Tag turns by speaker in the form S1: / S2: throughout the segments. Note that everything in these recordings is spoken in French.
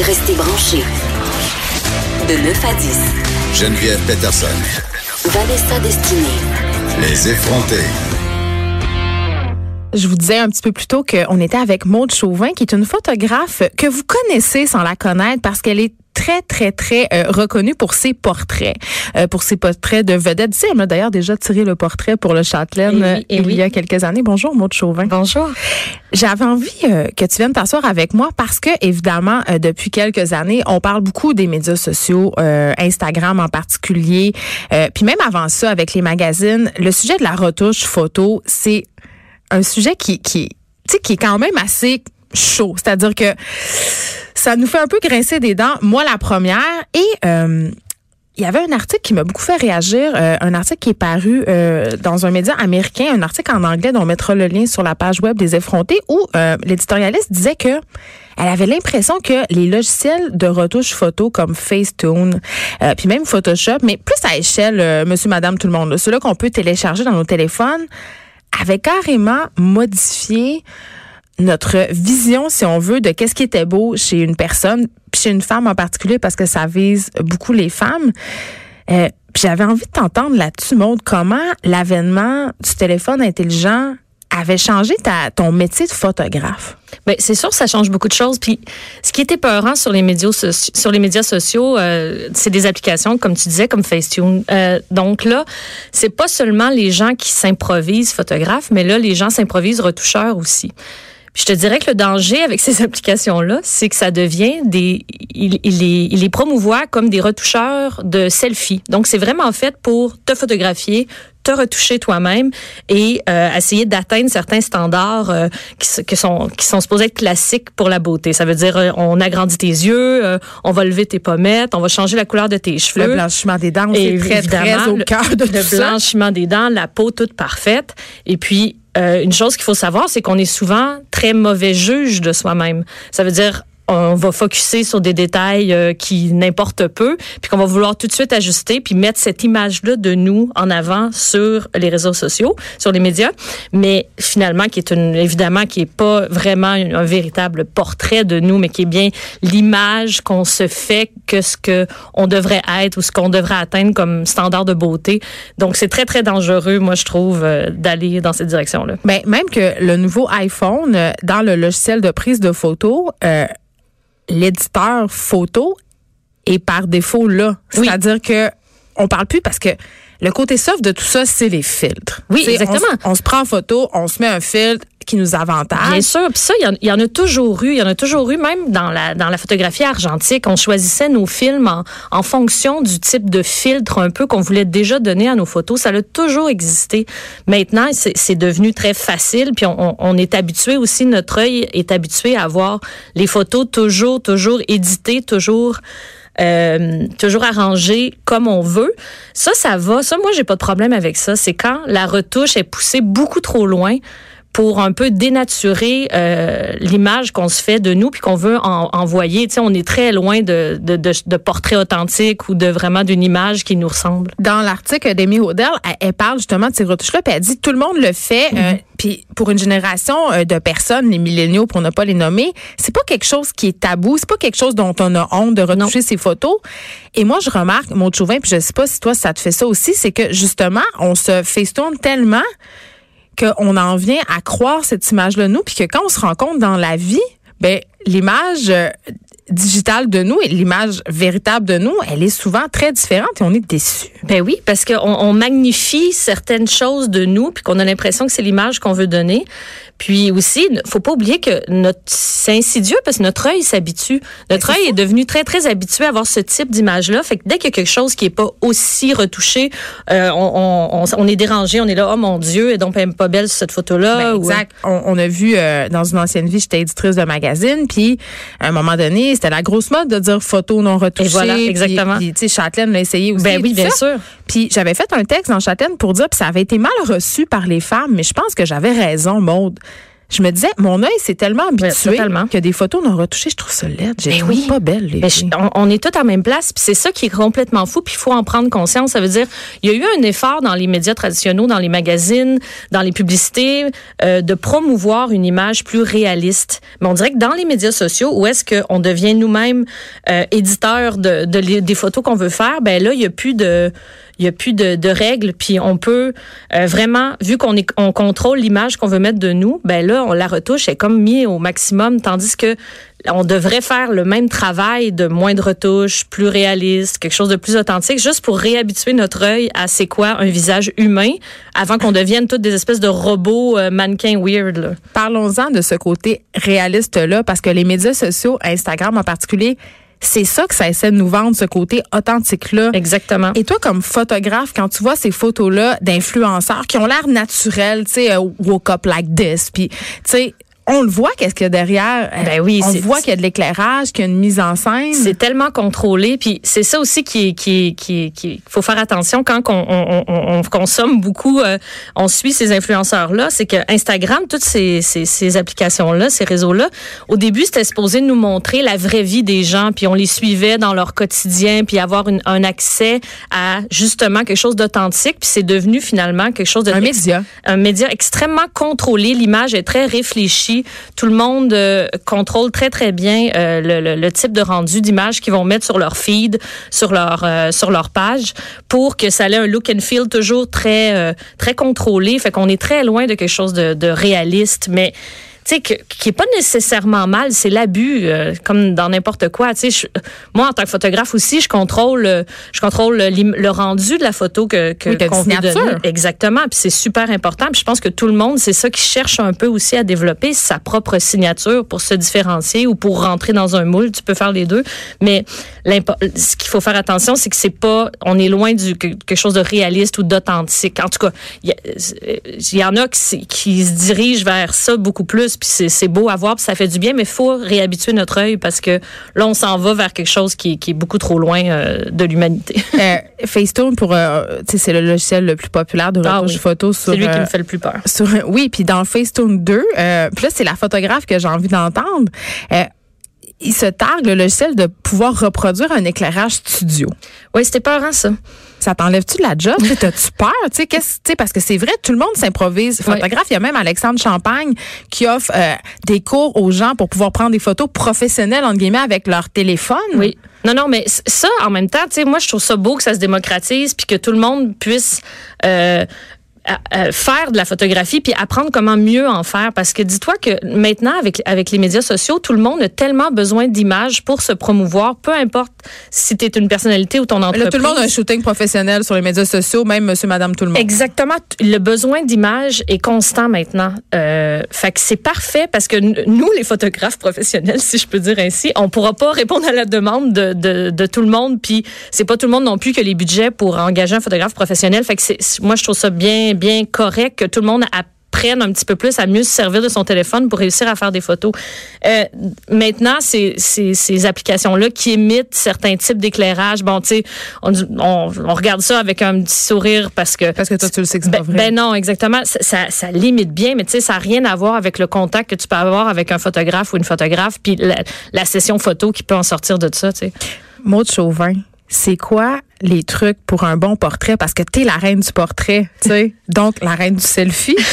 S1: Restez branchés. De 9 à 10.
S2: Geneviève Peterson.
S1: Vanessa Destinée.
S2: Les effrontés.
S3: Je vous disais un petit peu plus tôt qu'on était avec Maude Chauvin, qui est une photographe que vous connaissez sans la connaître parce qu'elle est très, très, très euh, reconnue pour ses portraits, euh, pour ses portraits de vedettes. Tu sais, elle m'a d'ailleurs déjà tiré le portrait pour le Châtelaine
S4: Eh oui, eh
S3: il
S4: oui.
S3: y a quelques années. Bonjour, Maude Chauvin.
S4: Bonjour.
S3: J'avais envie euh, que tu viennes t'asseoir avec moi parce que, évidemment, euh, depuis quelques années, on parle beaucoup des médias sociaux, euh, Instagram en particulier, euh, puis même avant ça, avec les magazines, le sujet de la retouche photo, c'est un sujet qui, qui, tu sais, qui est quand même assez chaud. C'est-à-dire que ça nous fait un peu grincer des dents, moi la première, et... euh, il y avait un article qui m'a beaucoup fait réagir, euh, un article qui est paru euh, dans un média américain, un article en anglais dont on mettra le lien sur la page web des effrontés, où l'éditorialiste disait que elle avait l'impression que les logiciels de retouche photo comme Facetune, puis même Photoshop, mais plus à échelle, monsieur, madame, tout le monde, là, ceux-là qu'on peut télécharger dans nos téléphones, avaient carrément modifié notre vision, si on veut, de qu'est-ce qui était beau chez une personne, puis chez une femme en particulier, parce que ça vise beaucoup les femmes. Euh, j'avais envie de t'entendre là-dessus, Maude, comment l'avènement du téléphone intelligent avait changé ta, ton métier de photographe?
S4: Ben, c'est sûr, ça change beaucoup de choses. Puis, ce qui était peurant sur les médias, sur les médias sociaux, euh, c'est des applications, comme tu disais, comme Facetune. Euh, donc là, c'est pas seulement les gens qui s'improvisent photographes, mais là, les gens s'improvisent retoucheurs aussi. Je te dirais que le danger avec ces applications-là, c'est que ça devient des, il, il les, il les promouvoit comme des retoucheurs de selfies. Donc c'est vraiment fait pour te photographier, te retoucher toi-même et euh, essayer d'atteindre certains standards euh, qui, sont qui sont supposés être classiques pour la beauté. Ça veut dire euh, on agrandit tes yeux, euh, on va lever tes pommettes, on va changer la couleur de tes cheveux.
S3: Le blanchiment des dents,
S4: Et
S3: c'est très, très
S4: évidemment,
S3: au
S4: le-
S3: cœur de
S4: le
S3: tout ça.
S4: blanchiment des dents, la peau toute parfaite. Et puis, euh, une chose qu'il faut savoir, c'est qu'on est souvent très mauvais juge de soi-même. Ça veut dire on va focuser sur des détails euh, qui n'importent peu, puis qu'on va vouloir tout de suite ajuster, puis mettre cette image-là de nous en avant sur les réseaux sociaux, sur les médias, mais finalement qui est une, évidemment qui est pas vraiment un, véritable portrait de nous, mais qui est bien l'image qu'on se fait que ce que on devrait être ou ce qu'on devrait atteindre comme standard de beauté. Donc c'est très très dangereux, moi je trouve, euh, d'aller dans cette direction-là.
S3: Ben, même que le nouveau iPhone, euh, dans le logiciel de prise de photo, euh, l'éditeur photo est par défaut là.
S4: Oui.
S3: C'est-à-dire que on parle plus parce que le côté soft de tout ça, c'est les filtres.
S4: Oui, exactement.
S3: On, se prend en photo, on se met un filtre qui nous avantage.
S4: Bien sûr, puis ça, il y en- il y, en a toujours eu. Il y en a toujours eu, même dans la, dans la photographie argentique. On choisissait nos films en, en fonction du type de filtre un peu qu'on voulait déjà donner à nos photos. Ça a toujours existé. Maintenant, c'est c'est devenu très facile, puis on, on- on est habitué aussi, notre œil est habitué à voir les photos toujours, toujours éditées, toujours... euh, toujours arrangées comme on veut. Ça, ça va. Ça, moi, j'ai pas de problème avec ça. C'est quand la retouche est poussée beaucoup trop loin pour un peu dénaturer euh, l'image qu'on se fait de nous puis qu'on veut en- envoyer. Tu sais, on est très loin de, de, de, de portraits authentiques ou de vraiment d'une image qui nous ressemble.
S3: Dans l'article d'Amy Hodel, elle, elle parle justement de ces retouches-là, puis elle dit tout le monde le fait. euh, puis pour une génération euh, de personnes, les milléniaux, pour ne pas les nommer, c'est pas quelque chose qui est tabou, c'est pas quelque chose dont on a honte de retoucher ses photos. Et moi, je remarque, mon Chauvin, puis je sais pas si toi ça te fait ça aussi, c'est que justement, on se festourne tellement qu'on en vient à croire cette image-là nous, puis que quand on se rend compte dans la vie, ben l'image euh, digitale de nous et l'image véritable de nous, elle est souvent très différente et on est déçu.
S4: Ben oui, parce qu'on on magnifie certaines choses de nous puis qu'on a l'impression que c'est l'image qu'on veut donner. Puis aussi, faut pas oublier que notre c'est insidieux parce que notre œil s'habitue. Notre œil est devenu très très habitué à avoir ce type d'image-là. Fait que dès qu'il y a quelque chose qui est pas aussi retouché, euh, on, on, est dérangé, on est là, oh mon Dieu, et donc elle est pas belle cette photo-là.
S3: Ben,
S4: ou-
S3: exact. On, on a vu euh, dans une ancienne vie, j'étais éditrice de magazine, puis à un moment donné, c'était la grosse mode de dire photo non retouchée.
S4: Et voilà, exactement.
S3: Puis tu sais, Châtelaine l'a essayé aussi.
S4: Ben oui, bien
S3: ça.
S4: sûr.
S3: Puis j'avais fait un texte dans Châtelaine pour dire, puis ça avait été mal reçu par les femmes, mais je pense que j'avais raison, Maude. Je me disais, mon œil s'est tellement habitué que des photos non retouchées, je trouve ça laid. J'ai
S4: Ben oui.
S3: pas belle, les
S4: Mais
S3: filles.
S4: je- on, on est tous à la même place, puis c'est ça qui est complètement fou, puis il faut en prendre conscience. Ça veut dire, il y a eu un effort dans les médias traditionnels, dans les magazines, dans les publicités, euh, de promouvoir une image plus réaliste. Mais on dirait que dans les médias sociaux, où est-ce qu'on devient nous-mêmes euh, éditeurs de, de les- des photos qu'on veut faire, ben là, il y a plus de il y a plus de, règles, puis on peut euh, vraiment, vu qu'on on contrôle l'image qu'on veut mettre de nous, ben là, on la retouche, est comme mis au maximum, tandis que on devrait faire le même travail de moins de retouches, plus réaliste, quelque chose de plus authentique, juste pour réhabituer notre œil à c'est quoi un visage humain, avant qu'on devienne toutes des espèces de robots euh, mannequins weird.
S3: Parlons-en de ce côté réaliste-là, parce que les médias sociaux, Instagram en particulier, c'est ça que ça essaie de nous vendre, ce côté authentique-là.
S4: Exactement.
S3: Et toi, comme photographe, quand tu vois ces photos-là d'influenceurs qui ont l'air naturels, tu sais, euh, woke up like this, puis, tu sais, on le voit qu'est-ce qu'il y a derrière. Euh,
S4: Ben oui,
S3: on voit qu'il y a de l'éclairage, qu'il y a une mise en scène.
S4: C'est tellement contrôlé, puis c'est ça aussi qui est, qui est- qui est- qui faut faire attention quand on, on- on- on consomme beaucoup, euh, on suit ces influenceurs là, c'est que Instagram, toutes ces, ces, ces applications là, ces réseaux là, au début c'était supposé nous montrer la vraie vie des gens, puis on les suivait dans leur quotidien, puis avoir une- un accès à justement quelque chose d'authentique, puis c'est devenu finalement quelque chose de
S3: un média.
S4: un média extrêmement contrôlé. L'image est très réfléchie. Tout le monde euh, contrôle très très bien euh, le, type de rendu d'image qu'ils vont mettre sur leur feed, sur leur euh, sur leur page, pour que ça ait un look and feel toujours très très contrôlé. Fait qu'on est très loin de quelque chose de, de réaliste, mais sais, qui est pas nécessairement mal, c'est l'abus, euh, comme dans n'importe quoi. Tu sais, moi en tant que photographe aussi, je contrôle, euh, je contrôle le rendu de la photo que que
S3: Oui,
S4: qu'on veut donner. Exactement, puis c'est super important. Puis je pense que tout le monde, c'est ça qui cherche un peu aussi à développer sa propre signature pour se différencier ou pour rentrer dans un moule. Tu peux faire les deux, mais ce qu'il faut faire attention, c'est que c'est pas, on est loin du que- quelque chose de réaliste ou d'authentique. En tout cas, il y, a- il y en a qui se dirigent vers ça beaucoup plus, puis c'est c'est beau à voir, puis ça fait du bien, mais il faut réhabituer notre œil parce que là, on s'en va vers quelque chose qui, qui est beaucoup trop loin euh, de l'humanité.
S3: Euh, Facetune, pour, euh, tu sais, c'est le logiciel le plus populaire de
S4: Ah
S3: retouche
S4: oui.
S3: photo sur.
S4: C'est lui qui
S3: euh,
S4: me fait le plus peur.
S3: sur- oui, puis dans Facetune 2, euh, puis là, c'est la photographe que j'ai envie d'entendre. Se targue le logiciel de pouvoir reproduire un éclairage studio.
S4: Oui, c'était peurant, ça.
S3: Ça t'enlève-tu de la job? T'as-tu peur? Tu sais, qu'est-ce- tu sais, parce que c'est vrai, tout le monde s'improvise photographe. Il y a même Alexandre Champagne qui offre euh, des cours aux gens pour pouvoir prendre des photos professionnelles, entre guillemets, avec leur téléphone.
S4: Oui. Non, non, mais ça, en même temps, tu sais, moi, je trouve ça beau que ça se démocratise puis que tout le monde puisse euh, faire de la photographie puis apprendre comment mieux en faire. Parce que dis-toi que maintenant, avec, avec les médias sociaux, tout le monde a tellement besoin d'images pour se promouvoir, peu importe si tu es une personnalité ou ton entreprise.
S3: Là, tout le monde a un shooting professionnel sur les médias sociaux, même monsieur, madame, tout le monde.
S4: Exactement. Le besoin d'image est constant maintenant. Euh, fait que c'est parfait parce que nous, les photographes professionnels, si je peux dire ainsi, on pourra pas répondre à la demande de, de, de tout le monde. Puis c'est pas tout le monde non plus que les budgets pour engager un photographe professionnel. Fait que c'est, moi, je trouve ça bien, bien correct que tout le monde apprenne un petit peu plus à mieux se servir de son téléphone pour réussir à faire des photos. Euh, maintenant, c'est c'est- ces applications-là qui émettent certains types d'éclairage. Bon, tu sais, on, on, on regarde ça avec un petit sourire parce que
S3: Parce que toi, tu le sais que c'est
S4: ben,
S3: pas vrai.
S4: ben non, exactement. Ça, ça, ça limite bien, mais tu sais, ça n'a rien à voir avec le contact que tu peux avoir avec un photographe ou une photographe, puis la, la session photo qui peut en sortir de ça, tu sais.
S3: Maud Chauvin, c'est quoi les trucs pour un bon portrait? Parce que t'es la reine du portrait, tu sais. Donc, la reine du selfie.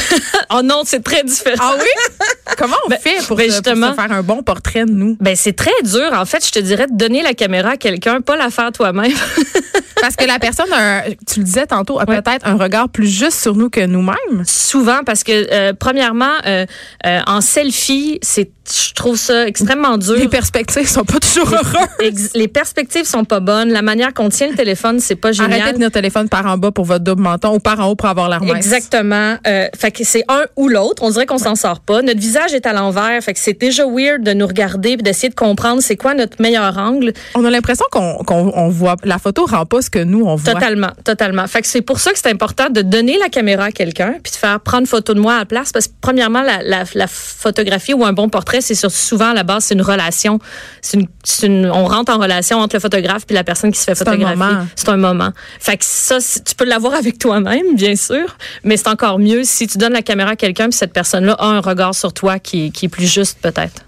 S4: Oh non, c'est très différent.
S3: Ah oui? Comment on
S4: Ben,
S3: fait pour,
S4: ben
S3: se- pour
S4: justement.
S3: se faire un bon portrait de nous?
S4: Ben, c'est très dur. En fait, je te dirais de donner la caméra à quelqu'un, pas la faire toi-même.
S3: Parce que la personne, a un- tu le disais tantôt, a
S4: Ouais.
S3: peut-être un regard plus juste sur nous que nous-mêmes.
S4: Souvent, parce que, euh, premièrement, euh, euh, en selfie, c'est, je trouve ça extrêmement dur.
S3: Les perspectives sont pas toujours heureuses.
S4: Ex- les perspectives sont pas bonnes. La manière qu'on tient le téléphone, c'est pas génial.
S3: Arrêtez de tenir le téléphone par en bas pour votre double menton ou par en haut pour avoir l'air mince.
S4: Exactement. Euh, fait que c'est un ou l'autre. On dirait qu'on s'en sort pas. Notre visage est à l'envers. Fait que c'est déjà weird de nous regarder et d'essayer de comprendre c'est quoi notre meilleur angle.
S3: On a l'impression qu'on on voit. La photo rend pas ce que nous, on voit.
S4: Totalement, totalement. Fait que c'est pour ça que c'est important de donner la caméra à quelqu'un puis de faire prendre photo de moi à la place parce que premièrement la, la, la photographie ou un bon portrait c'est souvent à la base c'est une relation. C'est une, une- on rentre en relation entre le photographe puis la personne qui se fait photographier. C'est un moment. Fait que ça, tu peux l'avoir avec toi-même, bien sûr, mais c'est encore mieux si tu donnes la caméra à quelqu'un puis cette personne-là a un regard sur toi qui, qui est plus juste peut-être.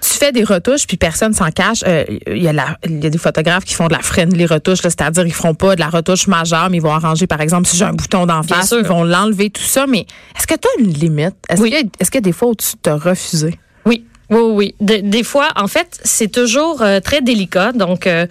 S3: Tu fais des retouches, puis personne s'en cache. Euh, Il y, a la- il y a des photographes qui font de la friendly retouche, là, c'est-à-dire ils feront pas de la retouche majeure, mais ils vont arranger, par exemple, si j'ai un bouton d'en face,
S4: sûr.
S3: ils vont l'enlever, tout ça. Mais est-ce que tu as une limite? Est-ce
S4: Oui.
S3: y, qu'il y a des fois où tu t'as refusé?
S4: Oui. Oui, oui, oui. De- des fois, en fait, c'est toujours euh, très délicat. Donc, euh,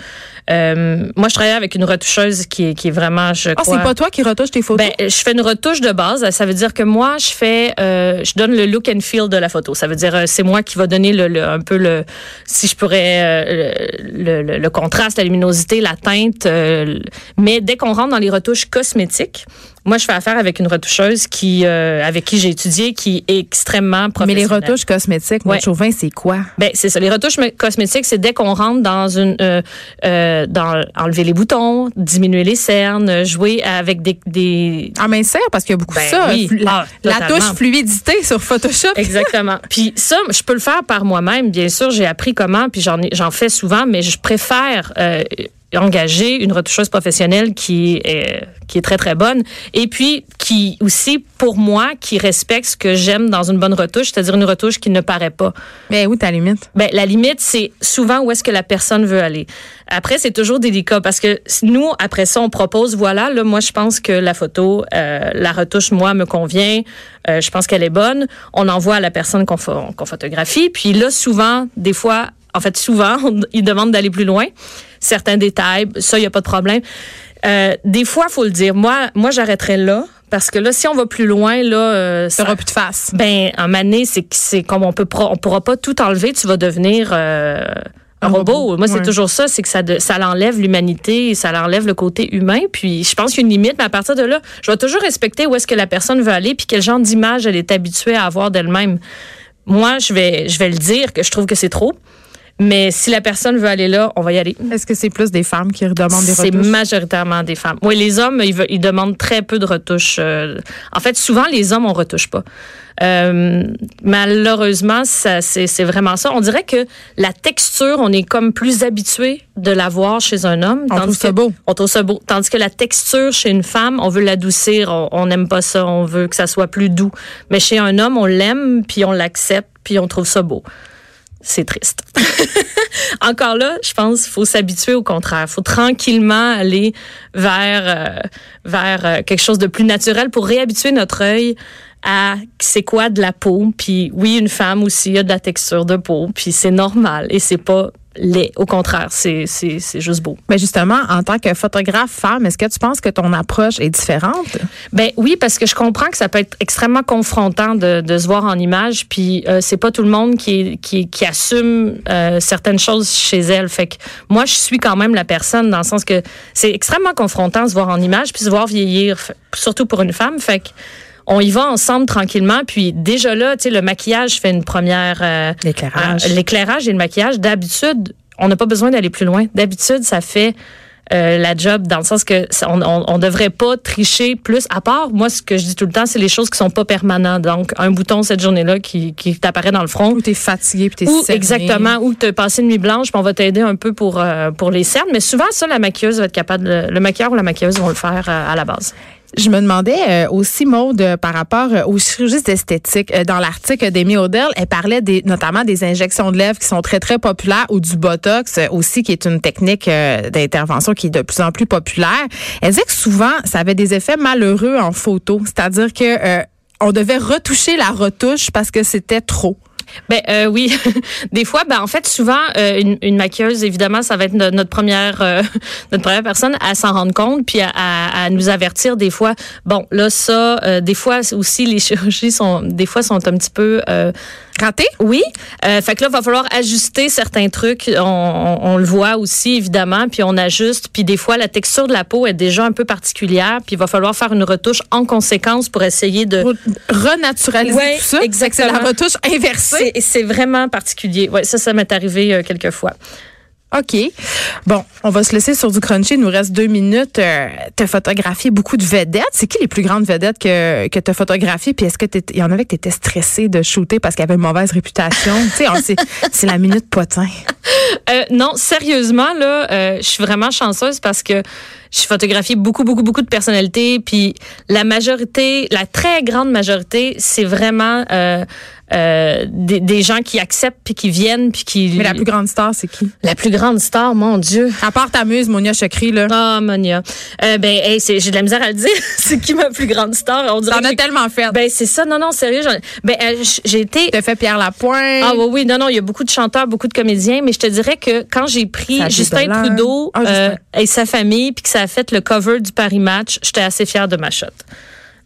S4: euh, moi, je travaille avec une retoucheuse qui est, qui est vraiment, je
S3: Ah,
S4: crois...
S3: c'est pas toi qui retouches tes photos?
S4: Ben, je fais une retouche de base. Ça veut dire que moi, je fais, euh, je donne le look and feel de la photo. Ça veut dire, euh, c'est moi qui va donner le, le- un peu le, si je pourrais, euh, le, le- le contraste, la luminosité, la teinte. euh, mais dès qu'on rentre dans les retouches cosmétiques, moi, je fais affaire avec une retoucheuse qui, euh, avec qui j'ai étudié, qui est extrêmement
S3: mais
S4: professionnelle.
S3: les retouches cosmétiques, moi,
S4: Ouais.
S3: Chauvin, c'est quoi?
S4: Ben c'est ça. Les retouches cosmétiques, c'est dès qu'on rentre dans une, euh, euh, dans enlever les boutons, diminuer les cernes, jouer avec des, des
S3: Ah, minceur, parce qu'il y a beaucoup
S4: Ben
S3: de ça.
S4: oui.
S3: La,
S4: Ah,
S3: la touche fluidité sur Photoshop.
S4: Exactement. Puis ça, je peux le faire par moi-même. Bien sûr, j'ai appris comment, puis j'en j'en fais souvent, mais je préfère euh, engager une retoucheuse professionnelle qui est qui est très très bonne et puis qui aussi pour moi qui respecte ce que j'aime dans une bonne retouche, c'est-à-dire une retouche qui ne paraît pas.
S3: Mais où ta limite?
S4: Ben, la limite, c'est souvent où est-ce que la personne veut aller. Après, c'est toujours délicat parce que nous, après ça, on propose, voilà, là, moi, je pense que la photo, euh, la retouche, moi, me convient. Euh, je pense qu'elle est bonne. On envoie à la personne qu'on pho- qu'on photographie. Puis là, souvent, des fois, en fait, souvent, on- ils demandent d'aller plus loin. Certains détails, ça, il n'y a pas de problème. Euh, des fois, faut le dire. Moi, moi, j'arrêterais là. Parce que là, si on va plus loin, là, euh, ça-
S3: T'auras plus de face.
S4: ben, en année, c'est c'est comme on peut pro- on pourra pas tout enlever, tu vas devenir euh, un
S3: Un
S4: robot.
S3: robot,
S4: Moi, c'est toujours ça, c'est que ça de- ça l'enlève l'humanité, ça l'enlève le côté humain. Puis je pense qu'il y a une limite, mais à partir de là, je vais toujours respecter où est-ce que la personne veut aller, puis quel genre d'image elle est habituée à avoir d'elle-même. Moi, je vais je vais le dire que je trouve que c'est trop. Mais si la personne veut aller là, on va y aller.
S3: Est-ce que c'est plus des femmes qui demandent des
S4: C'est
S3: retouches?
S4: majoritairement des femmes. Oui, les hommes, ils, veulent- ils demandent très peu de retouches. euh. en fait, souvent, les hommes, on retouche pas. Euh, malheureusement, ça, c'est, c'est vraiment ça. On dirait que la texture, on est comme plus habitué de la voir chez un homme.
S3: On trouve ça
S4: que-
S3: beau.
S4: On trouve ça beau. Tandis que la texture chez une femme, on veut l'adoucir. On- On n'aime pas ça. On veut que ça soit plus doux. Mais chez un homme, on l'aime, puis on l'accepte, puis on trouve ça beau. C'est triste. Encore là, je pense qu'il faut s'habituer au contraire. Il faut tranquillement aller vers, euh, vers euh, quelque chose de plus naturel pour réhabituer notre œil à c'est quoi de la peau. Puis oui, une femme aussi a de la texture de peau. Puis c'est normal et c'est pas laid. Au contraire, c'est c'est- c'est juste beau.
S3: Mais justement, en tant que photographe femme, est-ce que tu penses que ton approche est différente?
S4: Ben oui, parce que je comprends que ça peut être extrêmement confrontant de, de se voir en image, puis euh, c'est pas tout le monde qui, est- qui, qui assume euh, certaines choses chez elle. Fait que moi, je suis quand même la personne dans le sens que c'est extrêmement confrontant de se voir en image puis se voir vieillir, surtout pour une femme. Fait que on y va ensemble tranquillement, puis déjà là, tu sais, le maquillage fait une première euh,
S3: L'éclairage.
S4: euh, l'éclairage et le maquillage. D'habitude, on n'a pas besoin d'aller plus loin. D'habitude, ça fait euh, la job dans le sens que on, on, on devrait pas tricher plus. À part, moi, ce que je dis tout le temps, c'est les choses qui sont pas permanentes. Donc, un bouton cette journée-là qui, qui t'apparaît dans le front.
S3: Ou t'es fatigué puis t'es
S4: Ou
S3: cerné.
S4: exactement, ou te passer une nuit blanche, puis on va t'aider un peu pour euh, pour les cernes. Mais souvent, ça, la maquilleuse va être capable, de- le maquilleur ou la maquilleuse vont le faire euh, à la base.
S3: Je me demandais euh, aussi, Maude, euh, par rapport euh, aux chirurgies esthétiques. Dans l'article d'Amy Odell, elle parlait notamment des injections de lèvres qui sont très, très populaires ou du Botox aussi, qui est une technique d'intervention qui est de plus en plus populaire. Elle disait que souvent, ça avait des effets malheureux en photo. C'est-à-dire que on devait retoucher la retouche parce que c'était trop.
S4: Ben euh, oui, des fois, ben en fait, souvent euh, une, une maquilleuse, évidemment, ça va être no- notre première euh, notre première personne à s'en rendre compte, puis à, à- à nous avertir des fois. Bon, là ça, euh, des fois aussi les chirurgies sont des fois sont un petit peu euh,
S3: Raté?
S4: oui, euh, fait que là, il va falloir ajuster certains trucs. On, on- on le voit aussi, évidemment, puis on ajuste. Puis des fois, la texture de la peau est déjà un peu particulière, puis il va falloir faire une retouche en conséquence pour essayer de...
S3: Renaturaliser
S4: Ouais,
S3: tout ça.
S4: exactement.
S3: C'est la retouche inversée.
S4: C'est vraiment particulier. Ouais, ça, ça m'est arrivé euh, quelques fois.
S3: OK. Bon, on va se laisser sur du crunchy. Il nous reste deux minutes. Euh, tu photographié beaucoup de vedettes. C'est qui les plus grandes vedettes que, que tu as photographiées? Puis est-ce que il y en avait que tu étais de shooter parce qu'il y avait une mauvaise réputation? c'est, la minute potin.
S4: Euh, non, sérieusement, là, euh, je suis vraiment chanceuse parce que je photographie beaucoup, beaucoup, beaucoup de personnalités. Puis la majorité, la très grande majorité, c'est vraiment euh, des, des gens qui acceptent puis qui viennent puis qui.
S3: Mais la plus grande star, c'est qui?
S4: La plus grande star, mon Dieu.
S3: À part ta muse, Monia Chokri, là.
S4: Ah, Monia. Euh, ben, hey, j'ai de la misère à le dire. c'est qui ma plus grande star? On dirait
S3: T'en as tellement fait.
S4: Ben, c'est ça. Non, non, sérieux. Ben, euh, j'ai été.
S3: T'as fait Pierre Lapointe.
S4: Ah oui, oui, non, non, il y a beaucoup de chanteurs, beaucoup de comédiens, mais je te dirais que quand j'ai pris
S3: Ça
S4: Justin. Trudeau
S3: Ah,
S4: euh, et sa famille, puis que ça a fait le cover du Paris Match, j'étais assez fière de ma shot.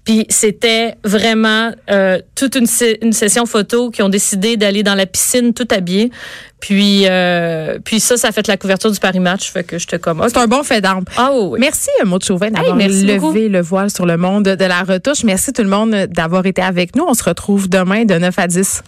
S4: Puis c'était vraiment euh, toute une, session photo qui ont décidé d'aller dans la piscine tout habillé. Puis euh, puis ça, ça a fait la couverture du Paris Match, fait que j'étais comme
S3: C'est un bon fait d'armes.
S4: ah oui.
S3: Merci, Maud Chauvin, d'avoir
S4: merci
S3: levé
S4: beaucoup.
S3: le voile sur le monde de la retouche. Merci tout le monde d'avoir été avec nous. On se retrouve demain de 9 à 10.